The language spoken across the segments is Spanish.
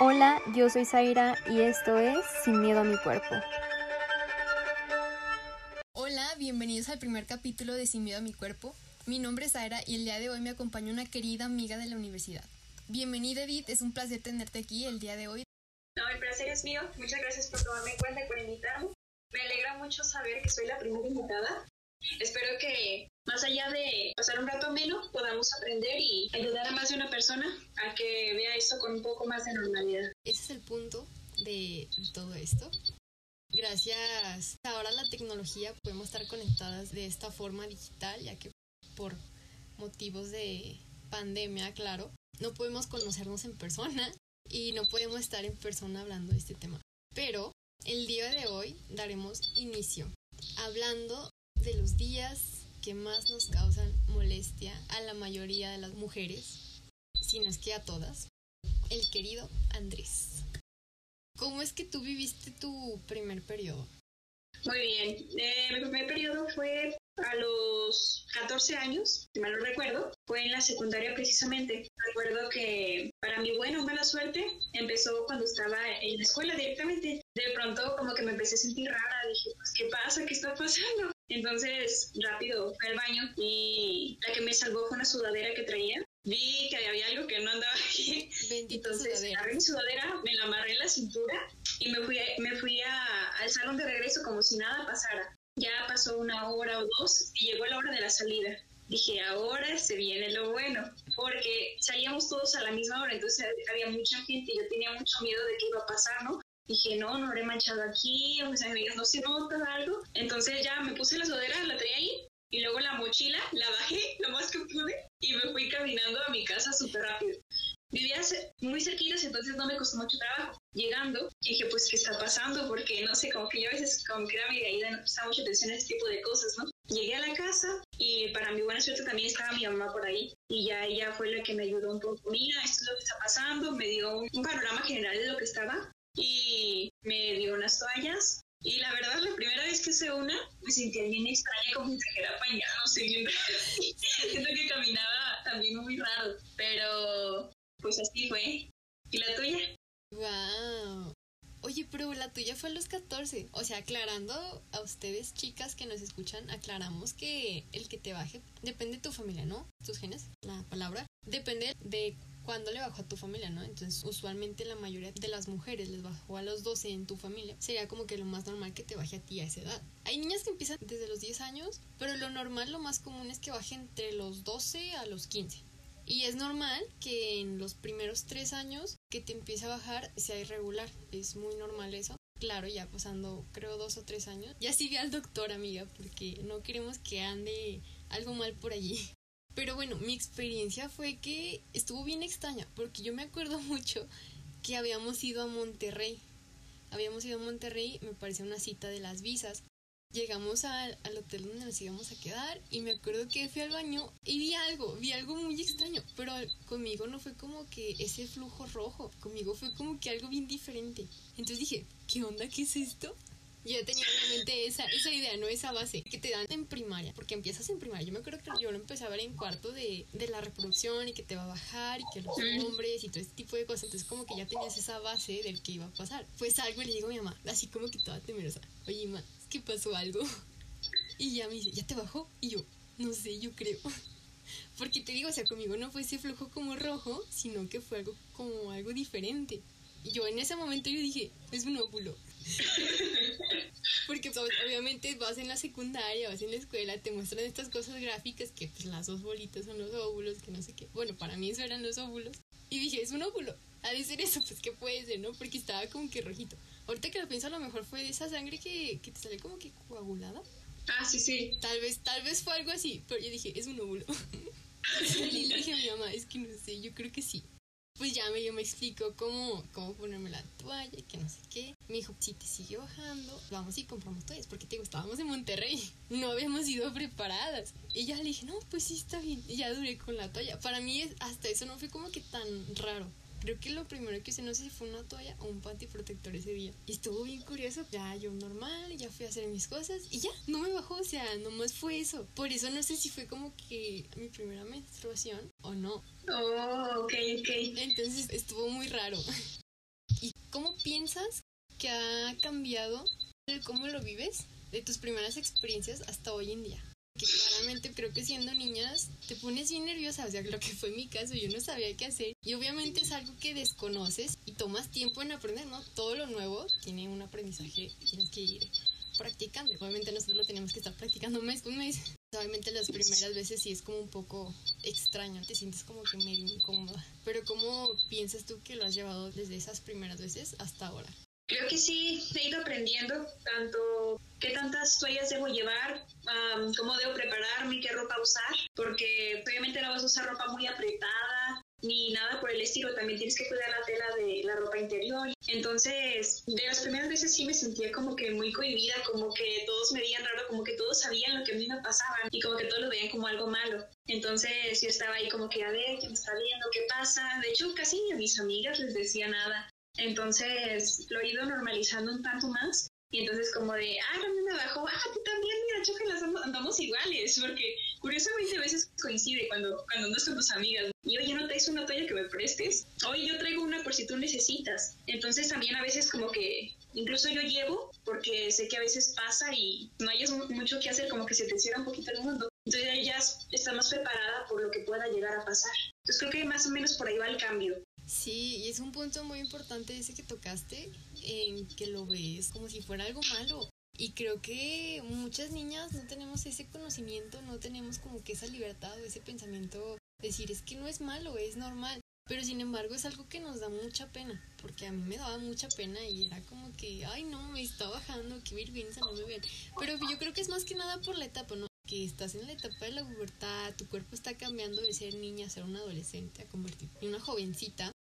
Hola, yo soy Zaira y esto es Sin Miedo a mi Cuerpo. Hola, bienvenidos al primer capítulo de Sin Miedo a mi Cuerpo. Mi nombre es Zaira y el día de hoy me acompaña una querida amiga de la universidad. Bienvenida Edith, es un placer tenerte aquí el día de hoy. No, el placer es mío. Muchas gracias por tomarme en cuenta y por invitarme. Me alegra mucho saber que soy la primera invitada. Espero que más allá de pasar un rato menos, podamos aprender y ayudar a más de una persona a que vea esto con un poco más de normalidad. Ese es el punto de todo esto. Gracias ahora la tecnología podemos estar conectadas de esta forma digital, ya que por motivos de pandemia, claro, no podemos conocernos en persona y no podemos estar en persona hablando de este tema. Pero el día de hoy daremos inicio hablando de los días que más nos causan molestia a la mayoría de las mujeres, si no es que a todas, el querido Andrés. ¿Cómo es que tú viviste tu primer periodo? Muy bien, eh, mi primer periodo fue a los 14 años, si mal no recuerdo, fue en la secundaria precisamente. Recuerdo que para mi buena o mala suerte empezó cuando estaba en la escuela directamente. De pronto como que me empecé a sentir rara, dije, pues ¿qué pasa? ¿Qué está pasando? Entonces rápido fui al baño y la que me salvó fue una sudadera que traía. Vi que había algo que no andaba bien. Entonces agarré mi sudadera, me la amarré en la cintura y me fui, me fui a, al salón de regreso como si nada pasara. Ya pasó una hora o dos y llegó la hora de la salida. Dije, ahora se viene lo bueno, porque salíamos todos a la misma hora, entonces había mucha gente y yo tenía mucho miedo de qué iba a pasar, ¿no? Dije, no, no habré manchado aquí, o amigas no se nota algo. Entonces ya me puse la sudadera, la traía ahí, y luego la mochila la bajé lo más que pude y me fui caminando a mi casa súper rápido. Vivía muy cerquitas, entonces no me costó mucho trabajo. Llegando, dije, pues, ¿qué está pasando? Porque, no sé, como que yo a veces, como que era mi caída, no prestaba mucha atención a este tipo de cosas, ¿no? Llegué a la casa y para mi buena suerte también estaba mi mamá por ahí. Y ya ella fue la que me ayudó un poco. Mira, esto es lo que está pasando. Me dio un, panorama general de lo que estaba. Y me dio unas toallas. Y la verdad, la primera vez que se una, me sentía bien extraña, como si trajera pañal, no sé, bien Siento que caminaba también muy raro. Pero pues así fue. ¿Y la tuya? Wow. Oye, pero la tuya fue a los 14. O sea, aclarando a ustedes, chicas que nos escuchan, aclaramos que el que te baje depende de tu familia, ¿no? Tus genes, la palabra. Depende de cuándo le bajó a tu familia, ¿no? Entonces, usualmente la mayoría de las mujeres les bajó a los 12 en tu familia. Sería como que lo más normal que te baje a ti a esa edad. Hay niñas que empiezan desde los 10 años, pero lo normal, lo más común es que baje entre los 12 a los 15. Y es normal que en los primeros tres años que te empiece a bajar sea irregular. Es muy normal eso. Claro, ya pasando creo dos o tres años. Ya vi al doctor, amiga, porque no queremos que ande algo mal por allí. Pero bueno, mi experiencia fue que estuvo bien extraña, porque yo me acuerdo mucho que habíamos ido a Monterrey. Habíamos ido a Monterrey, me parece una cita de las visas. Llegamos al, al, hotel donde nos íbamos a quedar y me acuerdo que fui al baño y vi algo, vi algo muy extraño, pero conmigo no fue como que ese flujo rojo, conmigo fue como que algo bien diferente. Entonces dije, ¿qué onda? ¿Qué es esto? Yo tenía obviamente esa, esa idea, no esa base que te dan en primaria, porque empiezas en primaria. Yo me acuerdo que yo lo empecé a ver en cuarto de, de la reproducción y que te va a bajar y que los hombres y todo ese tipo de cosas. Entonces, como que ya tenías esa base del que iba a pasar. Pues algo y le digo a mi mamá, así como que toda temerosa, oye, mamá, que pasó algo. Y ya me dice, ¿ya te bajó? Y yo, no sé, yo creo. Porque te digo, o sea, conmigo no fue ese flujo como rojo, sino que fue algo como algo diferente. Y yo en ese momento yo dije, es un óvulo. Porque pues, obviamente vas en la secundaria, vas en la escuela, te muestran estas cosas gráficas que pues las dos bolitas son los óvulos, que no sé qué. Bueno, para mí eso eran los óvulos. Y dije, es un óvulo. Ha de ser eso, pues qué puede ser, ¿no? Porque estaba como que rojito. Ahorita que lo pienso, a lo mejor fue de esa sangre que, que te sale como que coagulada. Ah, sí, sí. Tal vez, tal vez fue algo así, pero yo dije, es un óvulo. y le dije a mi mamá, es que no sé, yo creo que sí. Pues ya me, yo me explico cómo, cómo ponerme la toalla y que no sé qué. Me dijo, si te sigue bajando, vamos y compramos toallas, porque te digo, estábamos en Monterrey, no habíamos ido preparadas. Y ya le dije, no, pues sí está bien. Y ya duré con la toalla. Para mí hasta eso no fue como que tan raro. Creo que lo primero que hice, no sé si fue una toalla o un panty protector ese día. Y estuvo bien curioso. Ya yo normal, ya fui a hacer mis cosas y ya, no me bajó. O sea, nomás fue eso. Por eso no sé si fue como que mi primera menstruación o no. Oh, ok, ok. Entonces estuvo muy raro. ¿cómo piensas que ha cambiado el cómo lo vives de tus primeras experiencias hasta hoy en día? Que claramente creo que siendo niñas te pones bien nerviosa, o sea, lo que fue mi caso, yo no sabía qué hacer y obviamente es algo que desconoces y tomas tiempo en aprender, ¿no? Todo lo nuevo tiene un aprendizaje, tienes que ir practicando. Obviamente nosotros lo tenemos que estar practicando mes con mes. Obviamente las primeras veces sí es como un poco extraño, te sientes como que medio incómoda. Pero ¿cómo piensas tú que lo has llevado desde esas primeras veces hasta ahora? Creo que sí, he ido aprendiendo tanto qué tantas toallas debo llevar, cómo debo prepararme, qué ropa usar, porque obviamente no vas a usar ropa muy apretada, ni nada por el estilo, también tienes que cuidar la tela de la ropa interior. Entonces, de las primeras veces sí me sentía como que muy cohibida, como que todos me veían raro, como que todos sabían lo que a mí me pasaba y como que todos lo veían como algo malo. Entonces yo estaba ahí como que, a ver, ¿qué me está viendo? ¿Qué pasa? De hecho, casi a mis amigas les decía nada. Entonces lo he ido normalizando un tanto más y entonces como de, ah, también me bajó, ah, tú también, mira, chócalas, andamos iguales, porque curiosamente a veces coincide cuando, cuando con tus amigas. Y oye, ¿no traes una toalla que me prestes? Oye, yo traigo una por si tú necesitas. Entonces también a veces como que incluso yo llevo, porque sé que a veces pasa y no hayas mucho que hacer, como que se te cierra un poquito el mundo. Entonces ya está más preparada por lo que pueda llegar a pasar. Entonces creo que más o menos por ahí va el cambio. Sí, y es un punto muy importante ese que tocaste, en que lo ves como si fuera algo malo. Y creo que muchas niñas no tenemos ese conocimiento, no tenemos como que esa libertad o ese pensamiento, decir es que no es malo, es normal. Pero sin embargo es algo que nos da mucha pena, porque a mí me daba mucha pena y era como que, ay no, me está bajando, qué vergüenza, no me. Pero yo creo que es más que nada por la etapa, ¿no? Que estás en la etapa de la pubertad, tu cuerpo está cambiando de ser niña a ser una adolescente, a convertirte en una jovencita.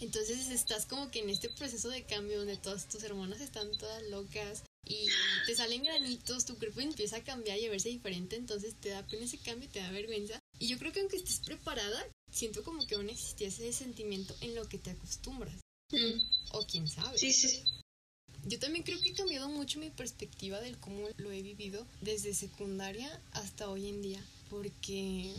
Entonces estás como que en este proceso de cambio donde todas tus hermanas están todas locas y te salen granitos, tu cuerpo empieza a cambiar y a verse diferente, entonces te da pena ese cambio, te da vergüenza. Y yo creo que aunque estés preparada, siento como que aún existía ese sentimiento en lo que te acostumbras. Mm. O quién sabe. Sí, sí. Yo también creo que he cambiado mucho mi perspectiva del cómo lo he vivido desde secundaria hasta hoy en día, porque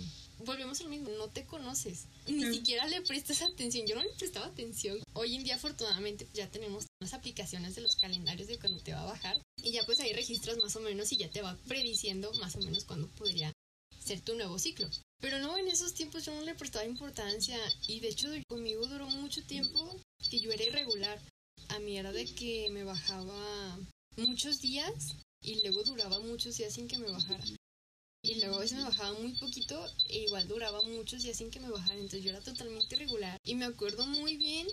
volvemos al mismo, no te conoces, ni siquiera le prestas atención, yo no le prestaba atención. Hoy en día afortunadamente ya tenemos las aplicaciones de los calendarios de cuando te va a bajar y ya pues ahí registras más o menos y ya te va prediciendo más o menos cuándo podría ser tu nuevo ciclo. Pero no, en esos tiempos yo no le prestaba importancia y de hecho conmigo duró mucho tiempo que yo era irregular. A mí era de que me bajaba muchos días y luego duraba muchos días sin que me bajara y luego a veces me bajaba muy poquito e igual duraba muchos días sin que me bajara, entonces yo era totalmente irregular. Y me acuerdo muy bien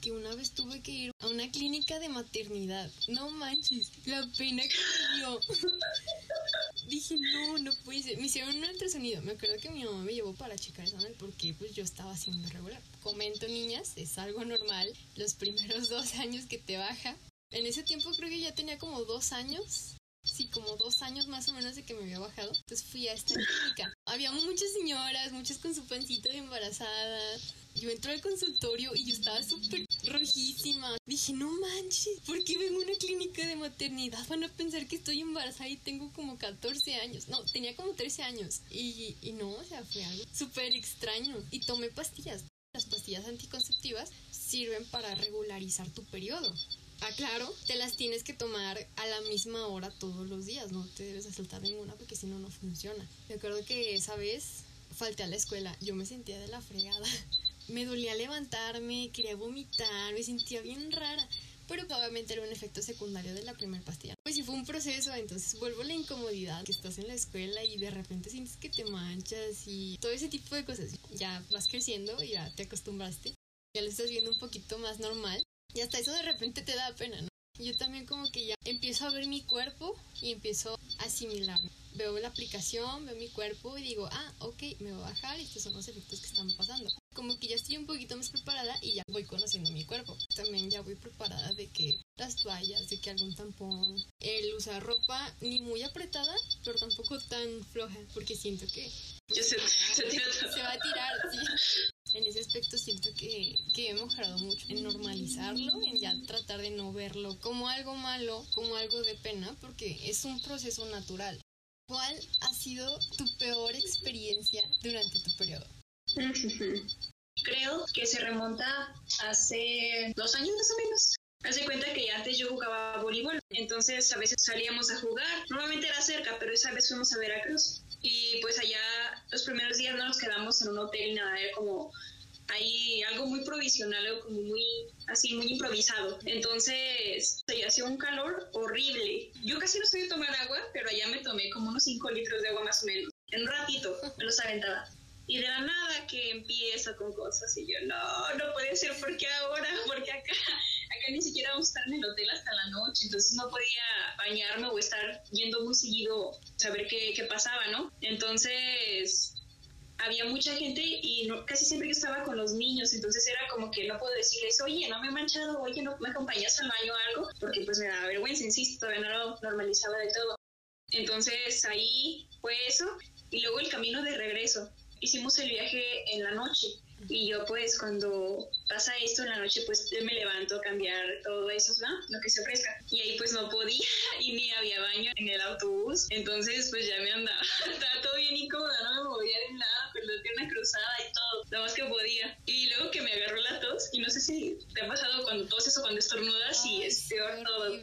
que una vez tuve que ir a una clínica de maternidad. No manches, la pena que me dio. Dije, no, no puede ser. Me hicieron un ultrasonido. Me acuerdo que mi mamá me llevó para checar eso, porque pues yo estaba haciendo irregular. Comento, niñas, es algo normal. Los primeros dos años que te baja. En ese tiempo creo que ya tenía como dos años sí, como dos años más o menos de que me había bajado. Entonces fui a esta clínica. Había muchas señoras, muchas con su pancito de embarazada. Yo entré al consultorio y yo estaba súper rojísima. Dije, no manches, ¿por qué vengo a una clínica de maternidad? Van a pensar que estoy embarazada y tengo como 14 años. No, tenía como 13 años. Y, y no, o sea, fue algo súper extraño. Y tomé pastillas. Las pastillas anticonceptivas sirven para regularizar tu periodo. Ah, claro, te las tienes que tomar a la misma hora todos los días, no te debes de saltar ninguna porque si no, no funciona. Me acuerdo que esa vez falté a la escuela, yo me sentía de la fregada. Me dolía levantarme, quería vomitar, me sentía bien rara, pero probablemente era un efecto secundario de la primera pastilla. Pues sí fue un proceso, entonces vuelvo a la incomodidad, que estás en la escuela y de repente sientes que te manchas y todo ese tipo de cosas. Ya vas creciendo ya te acostumbraste, ya lo estás viendo un poquito más normal y hasta eso de repente te da pena, ¿no? Yo también como que ya empiezo a ver mi cuerpo y empiezo a asimilarme. Veo la aplicación, veo mi cuerpo y digo, ah, ok, me voy a bajar y estos son los efectos que están pasando. Como que ya estoy un poquito más preparada y ya voy conociendo mi cuerpo. También ya voy preparada de que las toallas, de que algún tampón, el usar ropa ni muy apretada, pero tampoco tan floja, porque siento que se, se, se, va a tirar. Sí en ese aspecto siento que, que he mejorado mucho en normalizarlo, en ya tratar de no verlo como algo malo, como algo de pena, porque es un proceso natural. ¿Cuál ha sido tu peor experiencia durante tu periodo? Creo que se remonta hace dos años más o menos. Hace cuenta que antes yo jugaba voleibol, entonces a veces salíamos a jugar. Normalmente era cerca, pero esa vez fuimos a Veracruz. Y pues allá los primeros días no nos quedamos en un hotel nada, era como ahí algo muy provisional, algo como muy así, muy improvisado. Entonces, se hacía un calor horrible. Yo casi no estoy tomar agua, pero allá me tomé como unos 5 litros de agua más o menos. En un ratito me los aventaba. Y de la nada que empieza con cosas y yo, no, no puede ser, ¿por qué ahora? Porque acá, acá ni siquiera vamos a estar en el hotel hasta la noche, entonces no podía bañarme o estar yendo muy seguido, saber qué, qué pasaba, ¿no? Entonces, había mucha gente y no, casi siempre yo estaba con los niños, entonces era como que no puedo decirles, oye, no me he manchado, oye, no me acompañas al baño o algo, porque pues me da vergüenza, insisto, no lo normalizaba de todo. Entonces ahí fue eso y luego el camino de regreso. Hicimos el viaje en la noche y yo pues cuando pasa esto en la noche pues me levanto a cambiar todo eso, ¿no? Lo que se ofrezca. Y ahí pues no podía y ni había baño en el autobús. Entonces pues ya me andaba, estaba todo bien incómoda, no me movía de nada, pero pues, una cruzada y todo, lo más que podía. Y luego que me agarró la tos y no sé si te ha pasado cuando toses o cuando estornudas y es peor todo.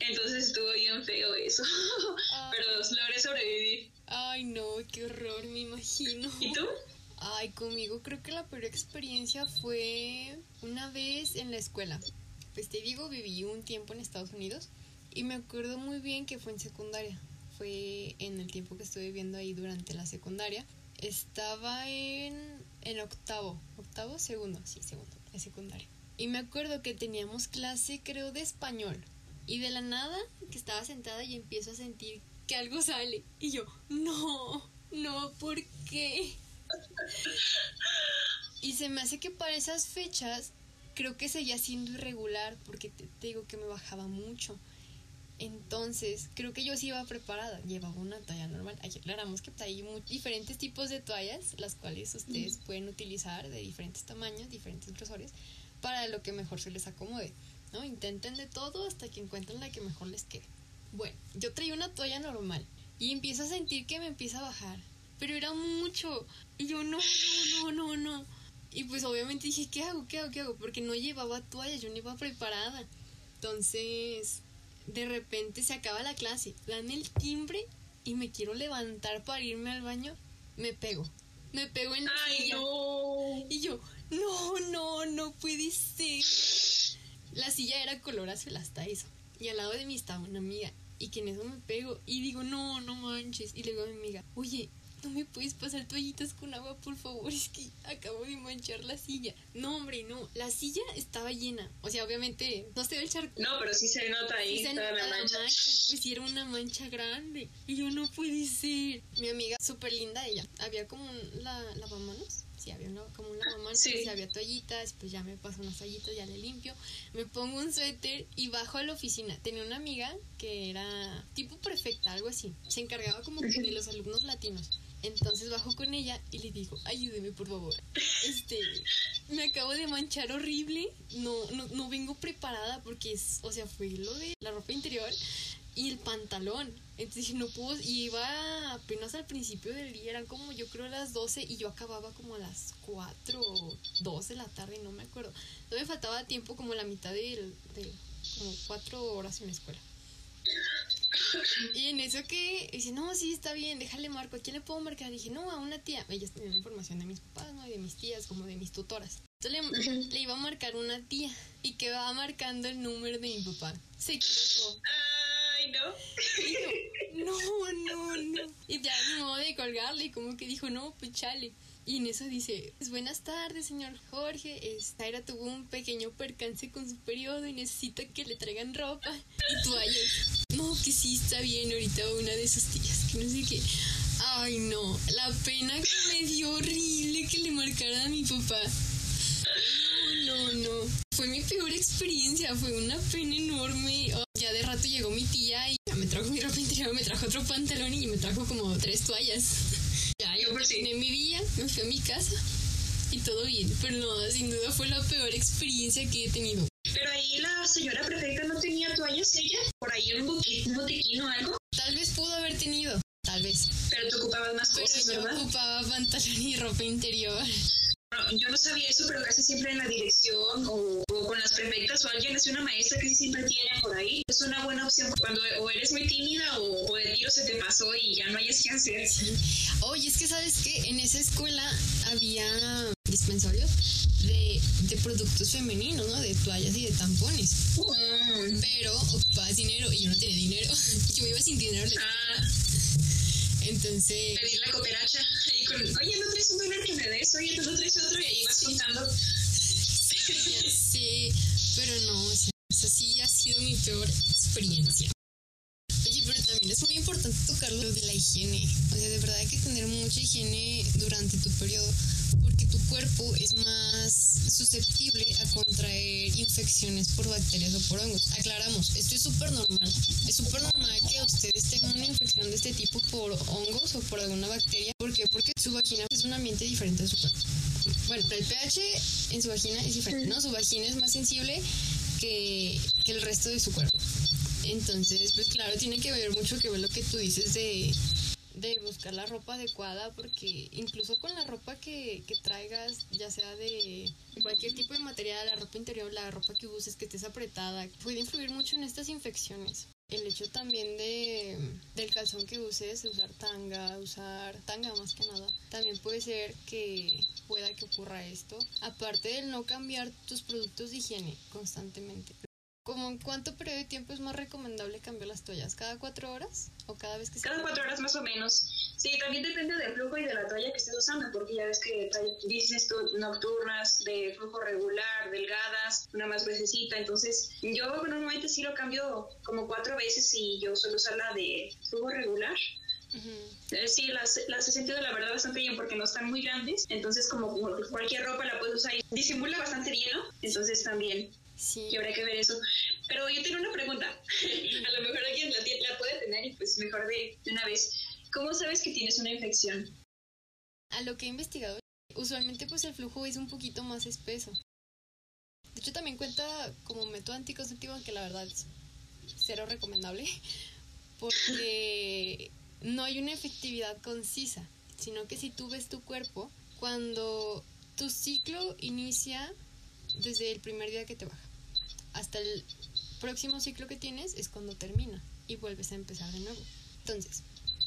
Entonces estuvo bien feo eso, pero logré sobrevivir. Ay, no, qué horror, me imagino. ¿Y tú? Ay, conmigo creo que la peor experiencia fue una vez en la escuela. Pues te digo, viví un tiempo en Estados Unidos y me acuerdo muy bien que fue en secundaria. Fue en el tiempo que estuve viviendo ahí durante la secundaria. Estaba en, en octavo, octavo, segundo, sí, segundo, la secundaria. Y me acuerdo que teníamos clase, creo, de español. Y de la nada, que estaba sentada y empiezo a sentir que algo sale. Y yo, no, no, ¿por qué? Y se me hace que para esas fechas creo que seguía siendo irregular porque te, digo que me bajaba mucho. Entonces, creo que yo sí iba preparada. Llevaba una toalla normal. aclaramos que hay diferentes tipos de toallas, las cuales ustedes pueden utilizar de diferentes tamaños, diferentes grosores, para lo que mejor se les acomode. ¿no? Intenten de todo hasta que encuentren la que mejor les quede. Bueno, yo traía una toalla normal y empiezo a sentir que me empieza a bajar pero era mucho. Y yo, no, no, no, no, no. Y pues obviamente dije, ¿qué hago? ¿Qué hago? ¿Qué hago? Porque no llevaba toalla, yo no iba preparada. Entonces, de repente se acaba la clase, dan el timbre y me quiero levantar para irme al baño, me pego. Me pego en la Ay, No. Y yo, no, no, no puede ser. La silla era color azul hasta eso. Y al lado de mí estaba una amiga. Y que en eso me pego. Y digo, no, no manches. Y le digo a mi amiga, oye, no me puedes pasar toallitas con agua, por favor, es que acabo de manchar la silla. No, hombre, no, la silla estaba llena. O sea, obviamente no se ve el charco. No, pero sí se nota ahí se nota la mancha. Pues sí era una mancha grande. Y yo no puede ser. Mi amiga, súper linda ella, había como un la, lavamanos. Sí, había como un lavamanos, sí. sí. había toallitas, pues ya me paso unas toallitas, ya le limpio. Me pongo un suéter y bajo a la oficina. Tenía una amiga que era tipo perfecta, algo así. Se encargaba como de los alumnos latinos. Entonces bajo con ella y le digo, ayúdeme por favor. Este, me acabo de manchar horrible. No, no, no vengo preparada porque es, o sea, fue lo de la ropa interior y el pantalón. Entonces dije, no puedo, y iba apenas al principio del día, eran como yo creo las 12 y yo acababa como a las 4 o 2 de la tarde, no me acuerdo. Entonces me faltaba tiempo como la mitad de, de como 4 horas en la escuela. Y en eso que dice, no, sí, está bien, déjale marco. ¿A quién le puedo marcar? Dije, no, a una tía. Ellas tenían información de mis papás, ¿no? Y de mis tías, como de mis tutoras. Entonces le, iba a marcar una tía y que va marcando el número de mi papá. Se equivocó. Ay, no. no, no, no. Y ya ni modo de colgarle, y como que dijo, no, pues chale. Y en eso dice, pues buenas tardes, señor Jorge. Zaira tuvo un pequeño percance con su periodo y necesita que le traigan ropa y toallas. No, que sí está bien ahorita una de sus tías, que no sé qué. Ay, no, la pena que me dio horrible que le marcara a mi papá. No, no, no. Fue mi peor experiencia, fue una pena enorme. Oh, ya de rato llegó mi tía y me trajo mi ropa interior, me trajo otro pantalón y me trajo como tres toallas. Ya, yo terminé mi día, me fui a mi casa y todo bien. Pero no, sin duda fue la peor experiencia que he tenido. Pero ahí la señora prefecta no tenía toallas ella, por ahí un, botiquín, un botiquín o algo. Tal vez pudo haber tenido, tal vez. Pero tú ocupabas más cosas, pero yo ocupaba pantalón y ropa interior. Yo no sabía eso, pero casi siempre en la dirección o, con las prefectas o alguien, es una maestra que siempre tiene por ahí, es una buena opción cuando o eres muy tímida o, de tiro se te pasó y ya no hayas que hacer. Oye, es que sabes que en esa escuela había dispensarios de, de, productos femeninos, ¿no? De toallas y de tampones. Mm. Pero ocupabas dinero y yo no tenía dinero. yo iba sin dinero. Ah. Entonces. Pedir la cooperacha y con, oye, no traes un dólar que me des, oye, tú no traes otro y ahí vas contando. sí, pero no, o sea, esa sí ha sido mi peor experiencia. También es muy importante tocar lo de la higiene. O sea, de verdad hay que tener mucha higiene durante tu periodo porque tu cuerpo es más susceptible a contraer infecciones por bacterias o por hongos. Aclaramos, esto es súper normal. Es súper normal que ustedes tengan una infección de este tipo por hongos o por alguna bacteria. ¿Por qué? Porque su vagina es un ambiente diferente de su cuerpo. Bueno, el pH en su vagina es diferente, ¿no? Su vagina es más sensible que, que el resto de su cuerpo. Entonces, pues claro, tiene que ver mucho que ver lo que tú dices de, de buscar la ropa adecuada porque incluso con la ropa que, que traigas, ya sea de, cualquier tipo de material, la ropa interior, la ropa que uses, que estés apretada, puede influir mucho en estas infecciones. El hecho también de, del calzón que uses, usar tanga, usar tanga más que nada, también puede ser que pueda que ocurra esto. Aparte del no cambiar tus productos de higiene constantemente. ¿Cómo en cuánto periodo de tiempo es más recomendable cambiar las toallas? ¿Cada cuatro horas o cada vez que Cada cuatro horas más o menos. Sí, también depende del flujo y de la toalla que estés usando, porque ya ves que dices nocturnas, de flujo regular, delgadas, una más gruesecita. Entonces, yo normalmente sí lo cambio como cuatro veces y yo suelo usar la de flujo regular. Eh, sí, las, las he sentido la verdad bastante bien porque no están muy grandes, entonces como cualquier ropa la puedes usar y disimula bastante bien, ¿no? Entonces también Sí. Y habrá que ver eso. Pero yo tengo una pregunta. A lo mejor alguien la, la puede tener y pues mejor de, una vez. ¿Cómo sabes que tienes una infección? A lo que he investigado, usualmente pues el flujo es un poquito más espeso. De hecho también cuenta como método anticonceptivo, aunque la verdad es cero recomendable, porque no hay una efectividad concisa, sino que si tú ves tu cuerpo, cuando tu ciclo inicia desde el primer día que te baja hasta el próximo ciclo que tienes es cuando termina y vuelves a empezar de nuevo. Entonces,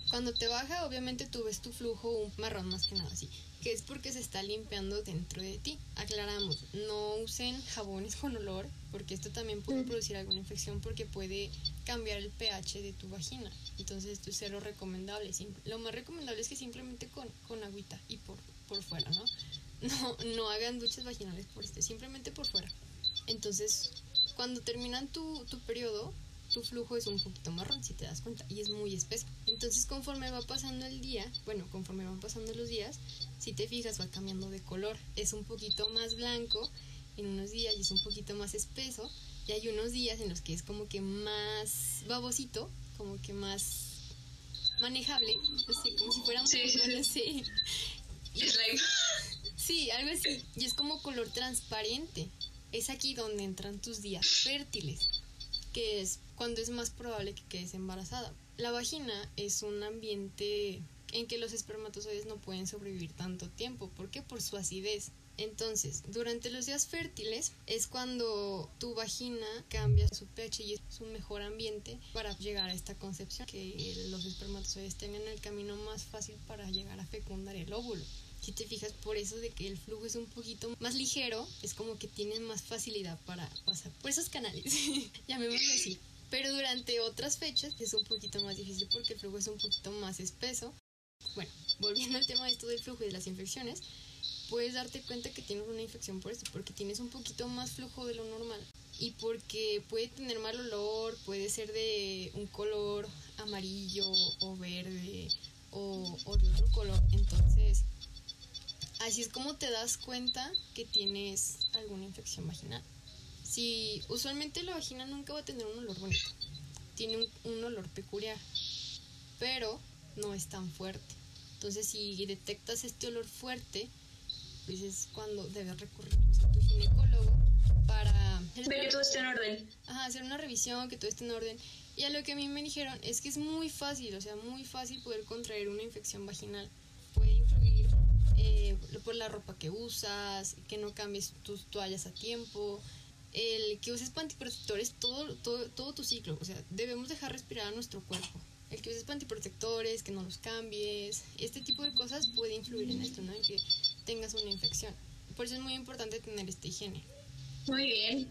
cuando te baja, obviamente tú ves tu flujo un marrón más que nada así, que es porque se está limpiando dentro de ti. Aclaramos, no usen jabones con olor, porque esto también puede producir alguna infección porque puede cambiar el pH de tu vagina. Entonces, esto es cero recomendable. Lo más recomendable es que simplemente con, con agüita y por, por fuera, ¿no? No, no hagan duchas vaginales por este, simplemente por fuera. Entonces, cuando terminan tu, tu periodo, tu flujo es un poquito marrón, si te das cuenta, y es muy espeso. Entonces, conforme va pasando el día, bueno, conforme van pasando los días, si te fijas, va cambiando de color. Es un poquito más blanco en unos días y es un poquito más espeso. Y hay unos días en los que es como que más babosito, como que más manejable, así como si fuera un sí. sí. sí, algo así. Y es como color transparente es aquí donde entran tus días fértiles, que es cuando es más probable que quedes embarazada. La vagina es un ambiente en que los espermatozoides no pueden sobrevivir tanto tiempo. ¿Por qué? Por su acidez. Entonces, durante los días fértiles es cuando tu vagina cambia su pH y es un mejor ambiente para llegar a esta concepción, que los espermatozoides tengan el camino más fácil para llegar a fecundar el óvulo si te fijas por eso de que el flujo es un poquito más ligero, es como que tienen más facilidad para pasar por esos canales, llamémoslo así. Pero durante otras fechas es un poquito más difícil porque el flujo es un poquito más espeso. Bueno, volviendo al tema de esto del flujo y de las infecciones, puedes darte cuenta que tienes una infección por esto, porque tienes un poquito más flujo de lo normal y porque puede tener mal olor, puede ser de un color amarillo o verde o, o de otro color. Entonces, Así es como te das cuenta que tienes alguna infección vaginal. Si usualmente la vagina nunca va a tener un olor bonito, tiene un, olor peculiar, pero no es tan fuerte. Entonces, si detectas este olor fuerte, pues es cuando debes recurrir a tu ginecólogo para ver que todo esté en orden. Ajá, hacer una revisión, que todo esté en orden. Y a lo que a mí me dijeron es que es muy fácil, o sea, muy fácil poder contraer una infección vaginal. Eh, por la ropa que usas, que no cambies tus toallas a tiempo, el que uses pantiprotectores todo, todo, todo tu ciclo. O sea, debemos dejar respirar a nuestro cuerpo. El que uses pantiprotectores, que no los cambies, este tipo de cosas puede influir en esto, ¿no? En que tengas una infección. Por eso es muy importante tener esta higiene. Muy bien.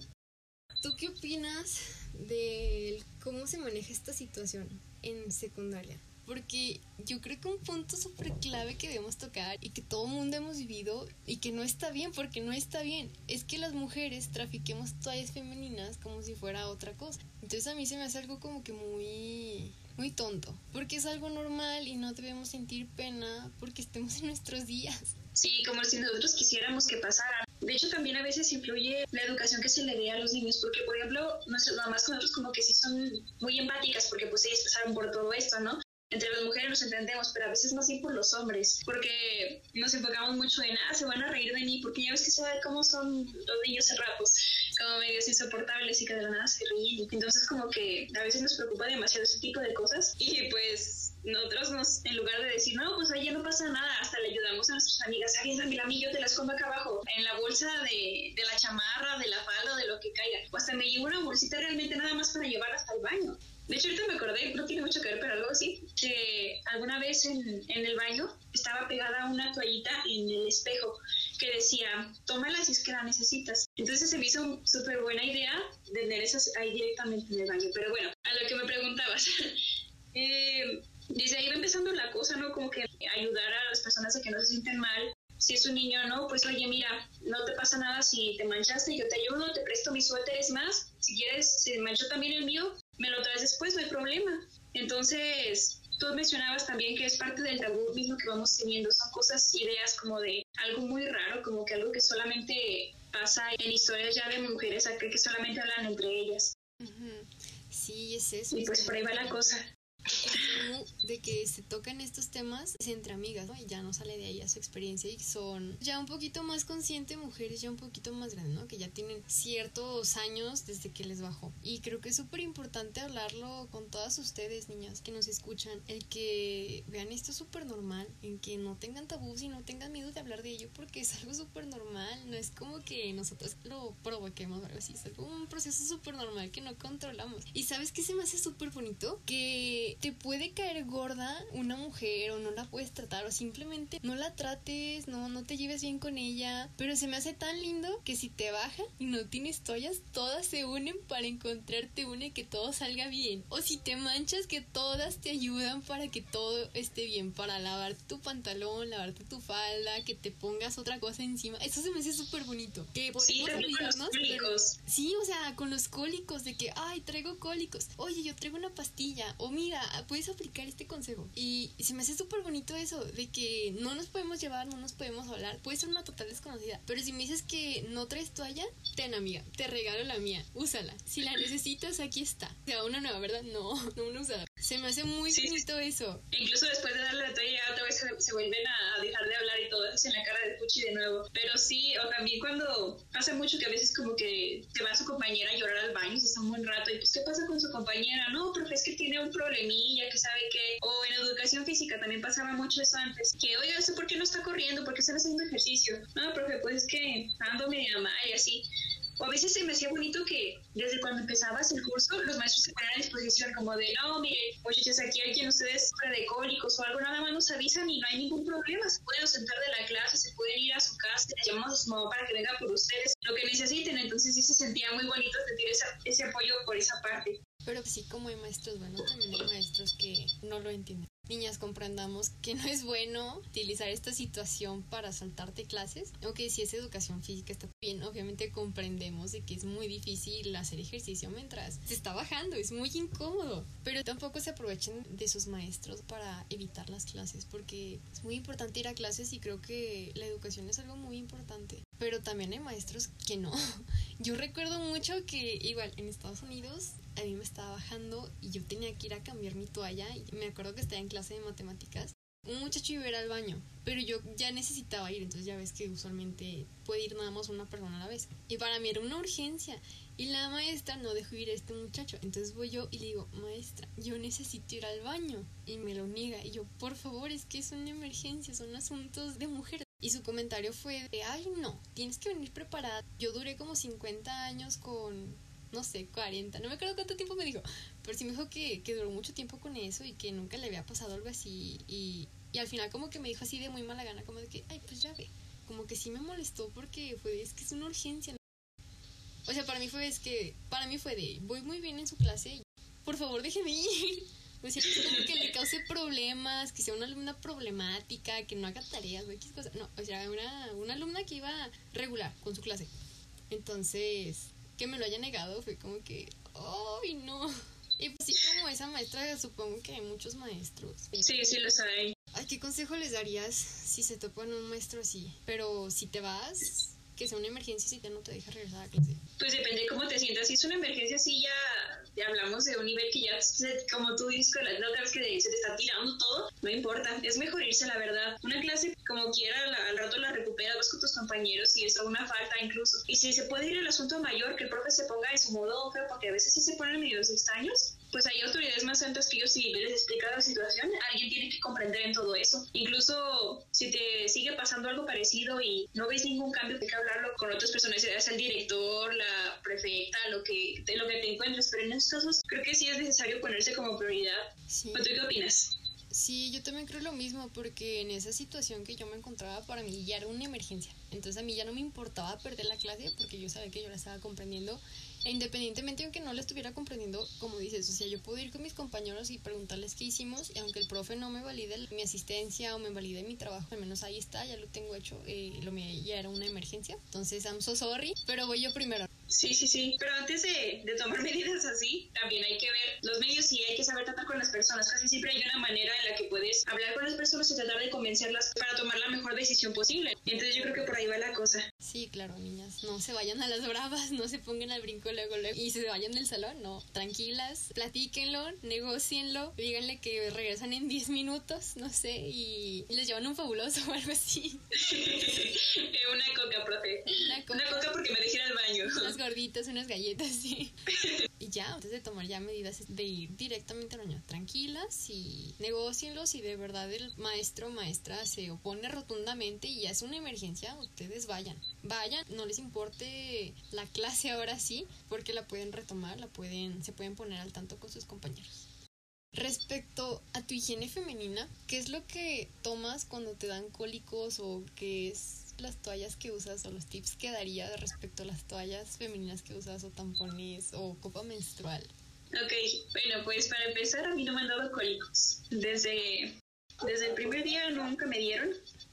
¿Tú qué opinas de cómo se maneja esta situación en secundaria? Porque yo creo que un punto súper clave que debemos tocar y que todo mundo hemos vivido y que no está bien, porque no está bien, es que las mujeres trafiquemos toallas femeninas como si fuera otra cosa. Entonces a mí se me hace algo como que muy muy tonto, porque es algo normal y no debemos sentir pena porque estemos en nuestros días. Sí, como si nosotros quisiéramos que pasara. De hecho, también a veces influye la educación que se le dé a los niños, porque, por ejemplo, nuestras mamás con nosotros como que sí son muy empáticas, porque pues ellas pasaron por todo esto, ¿no? Entre las mujeres nos entendemos, pero a veces más bien por los hombres, porque nos enfocamos mucho en, ah, se van a reír de mí, porque ya ves que se ve cómo son los niños cerrados, como medios insoportables y que de la nada se ríen. Entonces como que a veces nos preocupa demasiado ese tipo de cosas y pues nosotros nos, en lugar de decir, no, pues ahí no pasa nada, hasta le ayudamos a nuestras amigas, ay, mira, a mí yo te las escondo acá abajo, en la bolsa de, de la chamarra, de la falda, de lo que caiga, o hasta me llevo una bolsita realmente nada más para llevar hasta el baño. De hecho, ahorita me acordé, no tiene mucho que ver, pero algo así, que alguna vez en, en el baño estaba pegada una toallita en el espejo que decía, tómala si es que la necesitas. Entonces se me hizo súper buena idea de tener esas ahí directamente en el baño. Pero bueno, a lo que me preguntabas. eh, desde ahí va empezando la cosa, ¿no? Como que ayudar a las personas a que no se sienten mal. Si es un niño, ¿no? Pues oye, mira, no te pasa nada si te manchaste, yo te ayudo, te presto mis suéteres más. Si quieres, si manchó también el mío, me lo traes después, no hay problema. Entonces, tú mencionabas también que es parte del tabú mismo que vamos teniendo, son cosas, ideas como de algo muy raro, como que algo que solamente pasa en historias ya de mujeres, que solamente hablan entre ellas. Sí, es eso. Y pues por ahí va la cosa de que se tocan estos temas entre amigas, ¿no? Y ya no sale de ahí a su experiencia y son ya un poquito más conscientes, mujeres ya un poquito más grandes, ¿no? Que ya tienen ciertos años desde que les bajó. Y creo que es súper importante hablarlo con todas ustedes, niñas, que nos escuchan, el que vean esto súper normal, en que no tengan tabús y no tengan miedo de hablar de ello porque es algo súper normal, no es como que nosotros lo provoquemos o algo así, es algo, un proceso súper normal que no controlamos. Y sabes qué se me hace súper bonito? Que te puede caer gorda una mujer o no la puedes tratar o simplemente no la trates, no, no te lleves bien con ella, pero se me hace tan lindo que si te baja y no tienes toallas, todas se unen para encontrarte una y que todo salga bien. O si te manchas, que todas te ayudan para que todo esté bien, para lavar tu pantalón, lavarte tu falda, que te pongas otra cosa encima. Eso se me hace súper bonito. Que sí, sí, o sea, con los cólicos de que, ay, traigo cólicos. Oye, yo traigo una pastilla. O mira, puedes aplicar este consejo. Y, se me hace súper bonito eso, de que no nos podemos llevar, no nos podemos hablar. Puede ser una total desconocida. Pero si me dices que no traes toalla, ten amiga, te regalo la mía, úsala. Si la necesitas, aquí está. O sea, una nueva, ¿verdad? No, no una usada. Se me hace muy bonito eso. Incluso después de darle la toalla, otra vez se, vuelven a dejar de hablar y todo eso en la cara de Puchi de nuevo. Pero sí, o también cuando pasa mucho que a veces como que te va su compañera a llorar al baño, se está un buen rato, y pues, ¿qué pasa con su compañera? No, profe, es que tiene un problemilla, que sabe que, o en educación física también pasaba mucho eso antes, que, oiga, ¿eso por qué no está corriendo? ¿Por qué está haciendo ejercicio? No, profe, pues es que ando media mal y así. O a veces se me hacía bonito que desde cuando empezabas el curso, los maestros se ponían a disposición como de, no, mire, muchachos, aquí hay quien ustedes de cólicos o algo, nada más nos avisan y no hay ningún problema. Se pueden ausentar de la clase, se pueden ir a su casa, llamamos a su mamá para que venga por ustedes, lo que necesiten. Entonces sí se sentía muy bonito sentir ese apoyo por esa parte. Pero sí, como hay maestros buenos, también hay maestros que no lo entienden niñas comprendamos que no es bueno utilizar esta situación para saltarte clases. Aunque si es educación física está bien, obviamente comprendemos de que es muy difícil hacer ejercicio mientras se está bajando, es muy incómodo. Pero tampoco se aprovechen de sus maestros para evitar las clases, porque es muy importante ir a clases y creo que la educación es algo muy importante. Pero también hay maestros que no. Yo recuerdo mucho que igual en Estados Unidos a mí me estaba bajando y yo tenía que ir a cambiar mi toalla y me acuerdo que estaba en clase de matemáticas. Un muchacho iba a al baño, pero yo ya necesitaba ir, entonces ya ves que usualmente puede ir nada más una persona a la vez. Y para mí era una urgencia y la maestra no dejó ir a este muchacho. Entonces voy yo y le digo, maestra, yo necesito ir al baño. Y me lo niega. Y yo, por favor, es que es una emergencia, son asuntos de mujer. Y su comentario fue de, ay no, tienes que venir preparada. Yo duré como 50 años con, no sé, 40, no me acuerdo cuánto tiempo me dijo, pero sí me dijo que, que duró mucho tiempo con eso y que nunca le había pasado algo así. Y, y al final como que me dijo así de muy mala gana, como de que, ay, pues ya ve. Como que sí me molestó porque fue, es que es una urgencia. O sea, para mí fue, es que, para mí fue de, voy muy bien en su clase, por favor déjeme ir. O sea, como que le cause problemas, que sea una alumna problemática, que no haga tareas o X cosas. No, o sea, una, una alumna que iba regular con su clase. Entonces, que me lo haya negado fue como que, ¡ay, no! Y pues sí, como esa maestra, supongo que hay muchos maestros. Sí, sí los hay. Ay, ¿qué consejo les darías si se topan un maestro así? Pero si te vas, que sea una emergencia si te no te deja regresar a clase. Pues depende de cómo te sientas. Si es una emergencia, sí ya, hablamos de un nivel que ya, como tú dices, la otra vez que se te está tirando todo, no importa. Es mejor irse, la verdad. Una clase, como quiera, al rato la recuperas, vas con tus compañeros y es una falta incluso. Y si se puede ir el asunto mayor, que el profe se ponga en su modo porque a veces sí se ponen medios extraños, pues hay autoridades más altas que ellos si les explica la situación, alguien tiene que comprender en todo eso. Incluso si te sigue pasando algo parecido y no ves ningún cambio, hay que hablarlo con otras personas, sea el director, la prefecta, lo que, lo que te encuentres, pero en estos casos creo que sí es necesario ponerse como prioridad. ¿Tú qué opinas? Sí, yo también creo lo mismo, porque en esa situación que yo me encontraba, para mí ya era una emergencia. Entonces a mí ya no me importaba perder la clase, porque yo sabía que yo la estaba comprendiendo e independientemente aunque no la estuviera comprendiendo, como dices, o sea, yo puedo ir con mis compañeros y preguntarles qué hicimos, y aunque el profe no me valide mi asistencia o me valide mi trabajo, al menos ahí está, ya lo tengo hecho, eh, lo mío ya era una emergencia. Entonces, I'm so sorry, pero voy yo primero. Sí, sí, sí. Pero antes de, de, tomar medidas así, también hay que ver los medios y hay que saber tratar con las personas. Casi siempre hay una manera en la que puedes hablar con las personas y tratar de convencerlas para tomar la mejor decisión posible. Entonces yo creo que por ahí va la cosa. Sí, claro, niñas. No se vayan a las bravas, no se pongan al brinco luego, luego y se vayan del salón. No, tranquilas, platíquenlo, negocienlo, díganle que regresan en 10 minutos, no sé, y les llevan un fabuloso o algo así. una coca, profe. Una coca, una coca porque me dejé al baño gorditas, unas galletas, sí. y ya, antes de tomar ya medidas de ir directamente al baño, tranquilas y negocienlos y de verdad el maestro o maestra se opone rotundamente y ya es una emergencia, ustedes vayan. Vayan, no les importe la clase ahora sí, porque la pueden retomar, la pueden, se pueden poner al tanto con sus compañeros. Respecto a tu higiene femenina, ¿qué es lo que tomas cuando te dan cólicos o qué es las toallas que usas o los tips que daría respecto a las toallas femeninas que usas o tampones o copa menstrual? Ok, bueno, pues para empezar a mí no me han dado cólicos. Desde, desde el primer día nunca me dieron.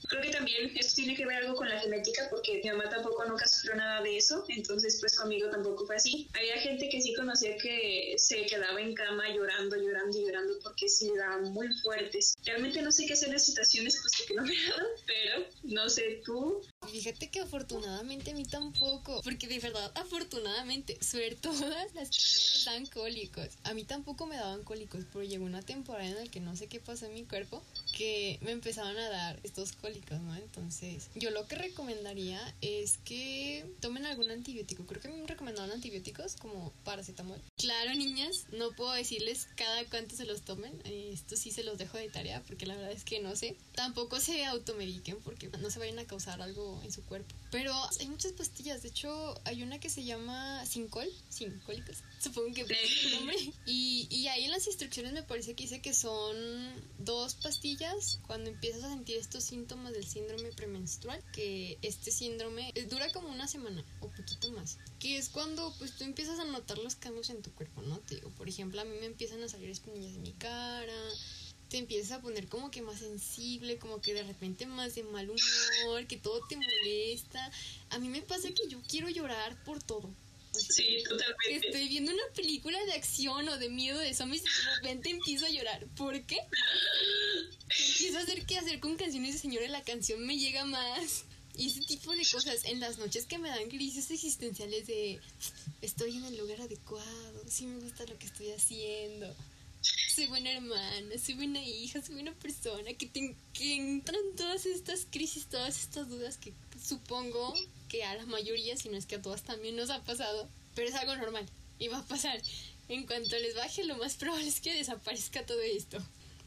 Creo que también esto tiene que ver algo con la genética, porque mi mamá tampoco nunca sufrió nada de eso, entonces pues conmigo tampoco fue así. Había gente que sí conocía que se quedaba en cama llorando, llorando, llorando, porque sí le daban muy fuertes. Realmente no sé qué hacer en las situaciones, pues que no me daban, pero no sé tú. Fíjate que afortunadamente a mí tampoco, porque de verdad, afortunadamente, todas las que dan cólicos. A mí tampoco me daban cólicos, pero llegó una temporada en la que no sé qué pasó en mi cuerpo, que me empezaron a dar estos cólicos, ¿no? Entonces, yo lo que recomendaría es que tomen algún antibiótico. Creo que me recomendaban antibióticos como paracetamol. Claro, niñas, no puedo decirles cada cuánto se los tomen. Esto sí se los dejo de tarea porque la verdad es que no sé. Tampoco se automediquen porque no se vayan a causar algo en su cuerpo. Pero hay muchas pastillas. De hecho, hay una que se llama Sincol, Sincólicos. Supongo que el nombre. Y, y ahí en las instrucciones me parece que dice que son dos pastillas cuando empiezas a sentir estos síntomas del síndrome premenstrual, que este síndrome eh, dura como una semana o poquito más, que es cuando pues tú empiezas a notar los cambios en tu cuerpo, ¿no? Te digo, por ejemplo, a mí me empiezan a salir espinillas en mi cara, te empiezas a poner como que más sensible, como que de repente más de mal humor, que todo te molesta. A mí me pasa que yo quiero llorar por todo. Sí, totalmente. Estoy viendo una película de acción o de miedo de zombies y de repente empiezo a llorar. ¿Por qué? Empiezo a hacer qué hacer con canciones de señora, la canción me llega más. Y ese tipo de cosas en las noches que me dan crisis existenciales de estoy en el lugar adecuado, sí me gusta lo que estoy haciendo, soy buena hermana, soy buena hija, soy buena persona, que, te, que entran todas estas crisis, todas estas dudas que supongo que a la mayoría, si no es que a todas también nos ha pasado, pero es algo normal y va a pasar. En cuanto les baje, lo más probable es que desaparezca todo esto.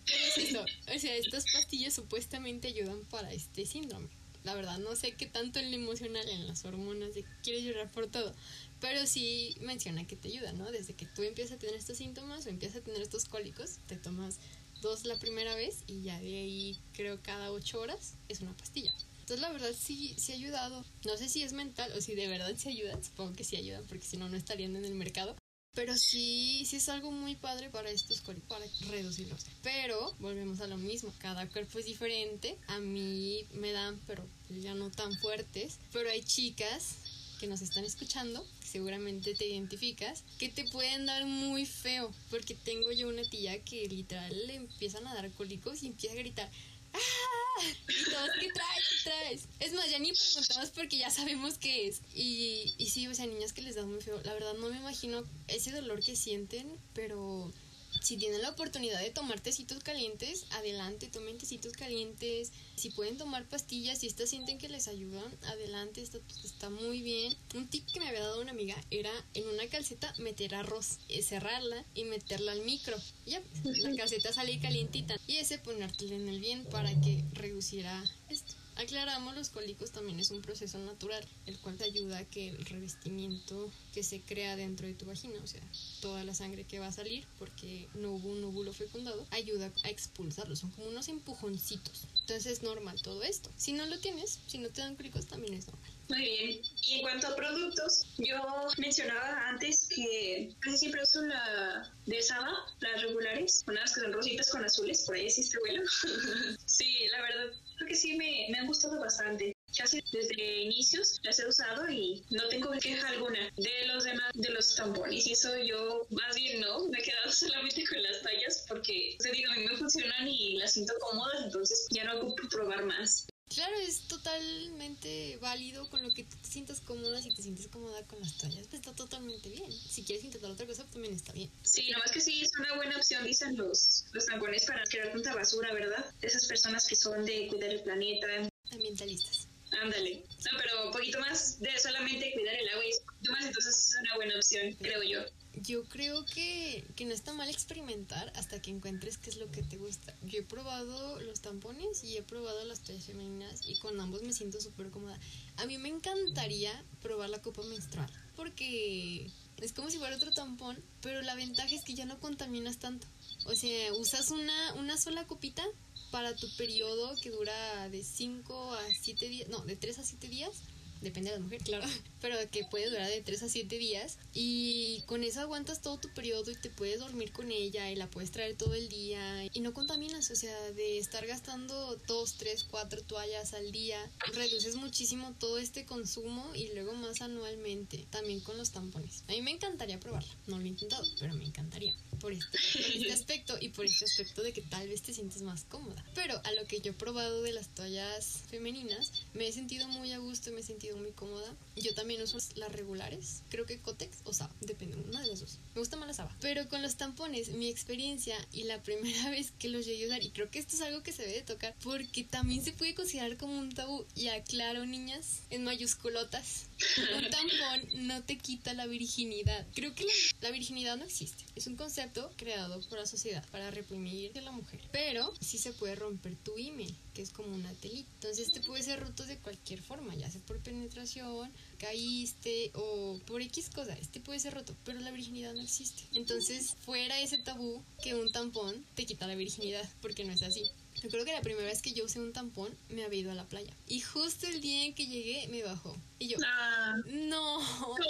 Pero es esto, o sea, estas pastillas supuestamente ayudan para este síndrome. La verdad, no sé qué tanto en lo emocional, en las hormonas, de que quieres llorar por todo. Pero sí menciona que te ayuda, ¿no? Desde que tú empiezas a tener estos síntomas o empiezas a tener estos cólicos, te tomas dos la primera vez y ya de ahí creo cada ocho horas es una pastilla. Entonces la verdad sí, sí ha ayudado. No sé si es mental o si de verdad se ayuda. Supongo que sí ayuda porque si no, no estarían en el mercado. Pero sí, sí es algo muy padre para estos cólicos, para reducirlos. Pero volvemos a lo mismo, cada cuerpo es diferente. A mí me dan, pero ya no tan fuertes. Pero hay chicas que nos están escuchando, seguramente te identificas, que te pueden dar muy feo, porque tengo yo una tía que literal le empiezan a dar cólicos y empieza a gritar, ¡Ah! Y todos, ¿qué traes? ¿Qué traes? Es más, ya ni preguntamos porque ya sabemos qué es. Y, y sí, o sea, niñas que les da muy feo. La verdad no me imagino ese dolor que sienten, pero si tienen la oportunidad de tomar tecitos calientes, adelante, tomen tecitos calientes. Si pueden tomar pastillas, si estas sienten que les ayudan, adelante, está, está muy bien. Un tip que me había dado una amiga era en una calceta meter arroz, eh, cerrarla y meterla al micro. Y ya, la calceta sale calientita. Y ese ponértela en el bien para que reduciera esto. Aclaramos, los cólicos también es un proceso natural, el cual te ayuda a que el revestimiento que se crea dentro de tu vagina, o sea, toda la sangre que va a salir porque no hubo un óvulo fecundado, ayuda a expulsarlo, son como unos empujoncitos. Entonces es normal todo esto. Si no lo tienes, si no te dan cólicos, también es normal. Muy bien. Y en cuanto a productos, yo mencionaba antes que casi siempre uso la de Saba, las regulares, unas que son rositas con azules, por ahí existe bueno. sí, la verdad, creo que sí me, me han gustado bastante. Casi desde inicios las he usado y no tengo queja alguna de los demás, de los tampones. Y eso yo, más bien no, me he quedado solamente con las tallas porque, sea, digo, a mí me funcionan y las siento cómodas, entonces ya no ocupo probar más. Claro, es totalmente válido con lo que tú te sientas cómoda. Si te sientes cómoda con las toallas, pues está totalmente bien. Si quieres intentar otra cosa, también está bien. Sí, nomás que sí, es una buena opción, dicen los, los tampones para crear tanta basura, ¿verdad? Esas personas que son de cuidar el planeta. Ambientalistas. Ándale. No, pero un poquito más de solamente cuidar el agua y un más, entonces es una buena opción, creo yo. Yo creo que, que no está mal experimentar hasta que encuentres qué es lo que te gusta. Yo he probado los tampones y he probado las toallas femeninas y con ambos me siento súper cómoda. A mí me encantaría probar la copa menstrual porque es como si fuera otro tampón, pero la ventaja es que ya no contaminas tanto. O sea, usas una, una sola copita para tu periodo que dura de 5 a 7 días, no, de 3 a 7 días depende de la mujer, claro, pero que puede durar de 3 a 7 días y con eso aguantas todo tu periodo y te puedes dormir con ella y la puedes traer todo el día y no contaminas, o sea, de estar gastando 2, 3, 4 toallas al día, reduces muchísimo todo este consumo y luego más anualmente, también con los tampones. A mí me encantaría probarla, no lo he intentado, pero me encantaría por este, por este aspecto y por este aspecto de que tal vez te sientes más cómoda. Pero a lo que yo he probado de las toallas femeninas, me he sentido muy a gusto, me he sentido muy cómoda. Yo también uso las regulares, creo que Cotex o Saba, depende, una de las dos. Me gusta más la Saba. Pero con los tampones, mi experiencia y la primera vez que los llegué a usar, y creo que esto es algo que se debe de tocar, porque también se puede considerar como un tabú. Y aclaro, niñas, en mayúsculotas, un tampón no te quita la virginidad. Creo que la, virginidad no existe. Es un concepto creado por la sociedad para reprimir a la mujer. Pero sí se puede romper tu email, que es como una telita. Entonces este puede ser roto de cualquier forma, ya sea por penetración, caíste o por X cosa. Este puede ser roto, pero la virginidad no existe. Entonces fuera ese tabú que un tampón te quita la virginidad, porque no es así. Yo creo que la primera vez que yo usé un tampón me había ido a la playa. Y justo el día en que llegué me bajó. Y yo, Ah, no.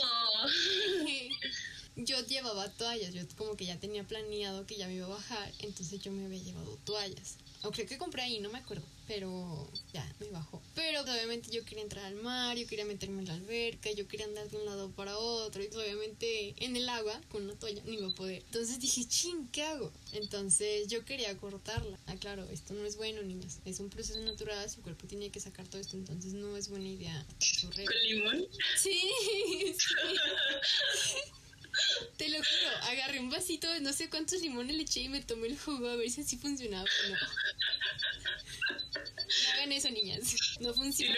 Yo llevaba toallas, yo como que ya tenía planeado que ya me iba a bajar, entonces yo me había llevado toallas. O creo que compré ahí, no me acuerdo, pero ya me bajó. Pero obviamente yo quería entrar al mar, yo quería meterme en la alberca, yo quería andar de un lado para otro, y obviamente en el agua con una toalla no iba a poder. Entonces dije, ching, ¿qué hago? Entonces yo quería cortarla. Ah, claro, esto no es bueno, niñas. Es un proceso natural, su cuerpo tiene que sacar todo esto, entonces no es buena idea. ¿Con limón? Sí, sí. Te lo juro, agarré un vasito de no sé cuántos limones le eché y me tomé el jugo a ver si así funcionaba o no. No hagan eso, niñas. No funciona.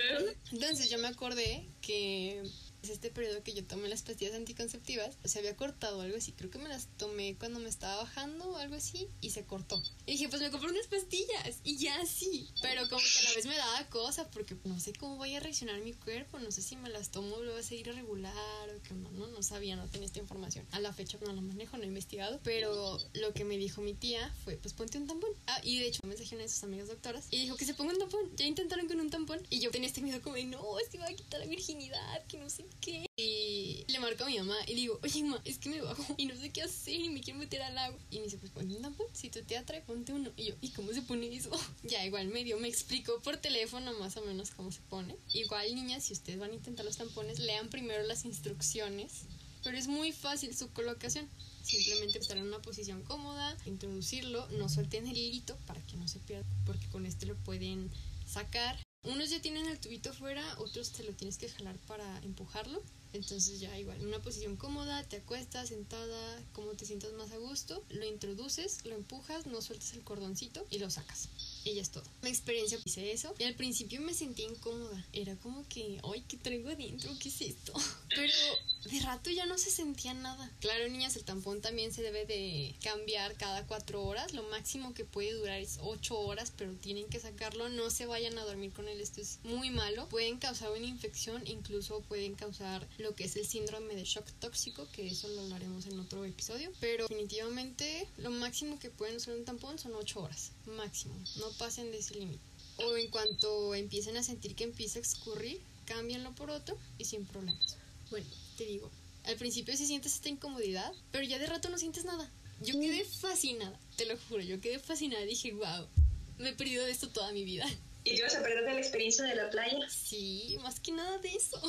Entonces yo me acordé que Es este periodo que yo tomé las pastillas anticonceptivas, se había cortado algo así, creo que me las tomé cuando me estaba bajando o algo así y se cortó. Y dije, pues me compré unas pastillas y ya sí, pero como que a la vez me daba cosa porque no sé cómo vaya a reaccionar mi cuerpo, no sé si me las tomo luego a seguir irregular o qué no, no, no sabía, no tenía esta información. A la fecha no la manejo, no he investigado, pero lo que me dijo mi tía fue, pues ponte un tampón. Ah, y de hecho me mensajé a una de sus amigas doctoras y dijo que se ponga un tampón. Ya intentaron con un tampón y yo tenía este miedo como de, no, es que va a quitar la virginidad, que no sé qué. Y le marco a mi mamá y le digo, oye, mamá, es que me bajo y no sé qué hacer y me quiero meter al agua. Y me dice, pues ponte un tampón, si tu tía trae, ponte uno. Y yo, ¿y cómo se pone eso? ya, igual medio me explicó por teléfono más o menos cómo se pone. Igual, niñas, si ustedes van a intentar los tampones, lean primero las instrucciones. Pero es muy fácil su colocación. Simplemente estar en una posición cómoda, introducirlo, no suelten el hilito para que no se pierda, porque con este lo pueden sacar. Unos ya tienen el tubito fuera, otros te lo tienes que jalar para empujarlo. Entonces ya igual, en una posición cómoda, te acuestas, sentada, como te sientas más a gusto, lo introduces, lo empujas, no sueltas el cordoncito y lo sacas ya es todo. Mi experiencia hice eso y al principio me sentí incómoda. Era como que, ay, ¿qué traigo adentro? ¿Qué es esto? Pero de rato ya no se sentía nada. Claro, niñas, el tampón también se debe de cambiar cada cuatro horas. Lo máximo que puede durar es ocho horas, pero tienen que sacarlo. No se vayan a dormir con él, esto es muy malo. Pueden causar una infección, incluso pueden causar lo que es el síndrome de shock tóxico, que eso lo hablaremos en otro episodio. Pero definitivamente lo máximo que pueden usar un tampón son ocho horas, máximo. No pasen de ese límite. O en cuanto empiecen a sentir que empieza a escurrir, cámbienlo por otro y sin problemas. Bueno, te digo, al principio sí sientes esta incomodidad, pero ya de rato no sientes nada. Yo quedé fascinada, te lo juro, yo quedé fascinada. Dije, wow, me he perdido de esto toda mi vida. ¿Y te ibas a perder de la experiencia de la playa? Sí, más que nada de eso.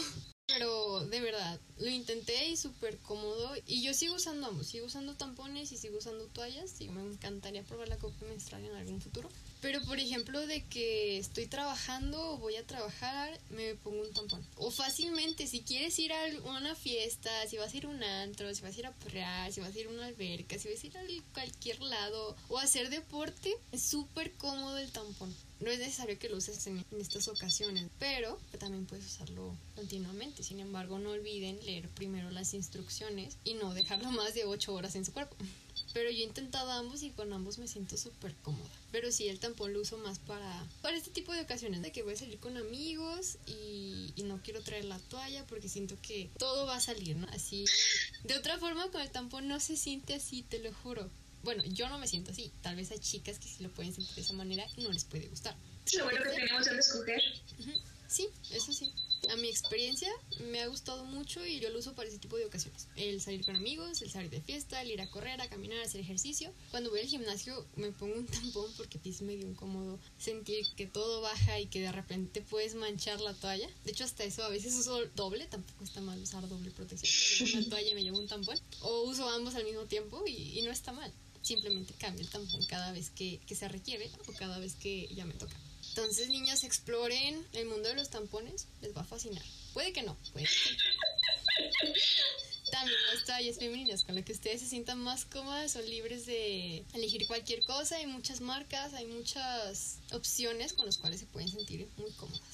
Pero de verdad, lo intenté y súper cómodo. Y yo sigo usando ambos. Sigo usando tampones y sigo usando toallas. Y me encantaría probar la copa menstrual en algún futuro. Pero por ejemplo, de que estoy trabajando o voy a trabajar, me pongo un tampón. O fácilmente, si quieres ir a una fiesta, si vas a ir a un antro, si vas a ir a perrear, si vas a ir a una alberca, si vas a ir a cualquier lado o hacer deporte, es súper cómodo el tampón. No es necesario que lo uses en, estas ocasiones, pero también puedes usarlo continuamente. Sin embargo, no olviden leer primero las instrucciones y no dejarlo más de 8 horas en su cuerpo. Pero yo he intentado ambos y con ambos me siento súper cómoda. Pero sí, el tampón lo uso más para, para este tipo de ocasiones, de que voy a salir con amigos y, y no quiero traer la toalla porque siento que todo va a salir, ¿no? Así. De otra forma, con el tampón no se siente así, te lo juro. Bueno, yo no me siento así. Tal vez hay chicas que sí lo pueden sentir de esa manera y no les puede gustar. Lo bueno que tenemos es escoger. Sí, eso sí. A mi experiencia me ha gustado mucho y yo lo uso para ese tipo de ocasiones. El salir con amigos, el salir de fiesta, el ir a correr, a caminar, a hacer ejercicio. Cuando voy al gimnasio me pongo un tampón porque es medio incómodo sentir que todo baja y que de repente puedes manchar la toalla. De hecho hasta eso a veces uso doble, tampoco está mal usar doble protección. Llevo una toalla y me llevo un tampón. O uso ambos al mismo tiempo y, y no está mal. Simplemente cambio el tampón cada vez que, que se requiere o cada vez que ya me toca. Entonces, niñas, exploren el mundo de los tampones, les va a fascinar. Puede que no, puede que sí. También las femeninas con las que ustedes se sientan más cómodas, son libres de elegir cualquier cosa. Hay muchas marcas, hay muchas opciones con las cuales se pueden sentir muy cómodas.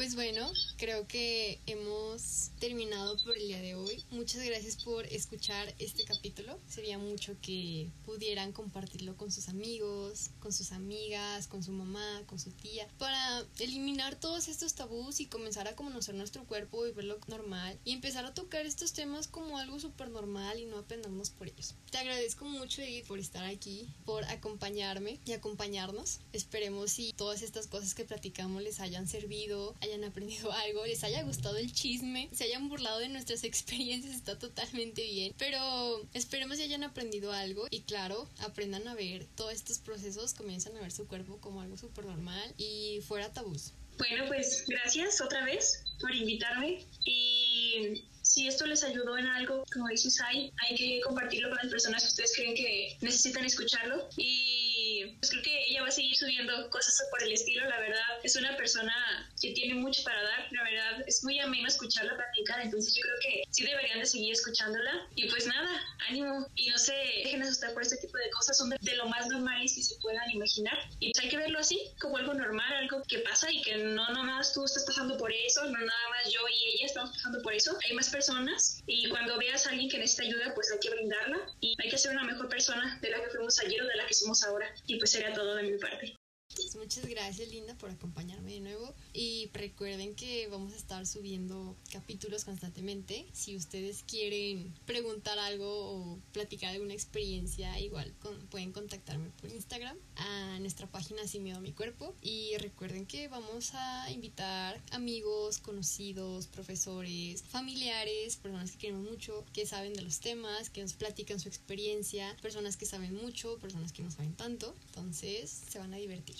Pues bueno, creo que hemos terminado por el día de hoy. Muchas gracias por escuchar este capítulo. Sería mucho que pudieran compartirlo con sus amigos, con sus amigas, con su mamá, con su tía, para eliminar todos estos tabús y comenzar a conocer nuestro cuerpo y verlo normal y empezar a tocar estos temas como algo súper normal y no apendarnos por ellos. Te agradezco mucho, Edith, por estar aquí, por acompañarme y acompañarnos. Esperemos si todas estas cosas que platicamos les hayan servido aprendido algo, les haya gustado el chisme, se hayan burlado de nuestras experiencias, está totalmente bien. Pero esperemos que hayan aprendido algo y claro, aprendan a ver todos estos procesos, comienzan a ver su cuerpo como algo súper normal y fuera tabús. Bueno, pues gracias otra vez por invitarme y si esto les ayudó en algo, como dices, hay, hay que compartirlo con las personas que ustedes creen que necesitan escucharlo y pues creo que ella va a seguir subiendo cosas por el estilo, la verdad, es una persona que tiene mucho para dar, la verdad es muy ameno escucharla platicar, entonces yo creo que sí deberían de seguir escuchándola y pues nada, ánimo y no se dejen asustar por este tipo de cosas, son de, lo más normales que se puedan imaginar y pues hay que verlo así, como algo normal, algo que pasa y que no, no nada más tú estás pasando por eso, no nada más yo y ella estamos pasando por eso, hay más personas y cuando veas a alguien que necesita ayuda pues hay que brindarla y hay que ser una mejor persona de la que fuimos ayer o de la que somos ahora y pues sería todo de mi parte. Pues muchas gracias Linda por acompañarme de nuevo y recuerden que vamos a estar subiendo capítulos constantemente. Si ustedes quieren preguntar algo o platicar alguna experiencia, igual pueden contactarme por Instagram a nuestra página Sin Miedo a mi Cuerpo y recuerden que vamos a invitar amigos, conocidos, profesores, familiares, personas que queremos mucho, que saben de los temas, que nos platican su experiencia, personas que saben mucho, personas que no saben tanto. Entonces se van a divertir.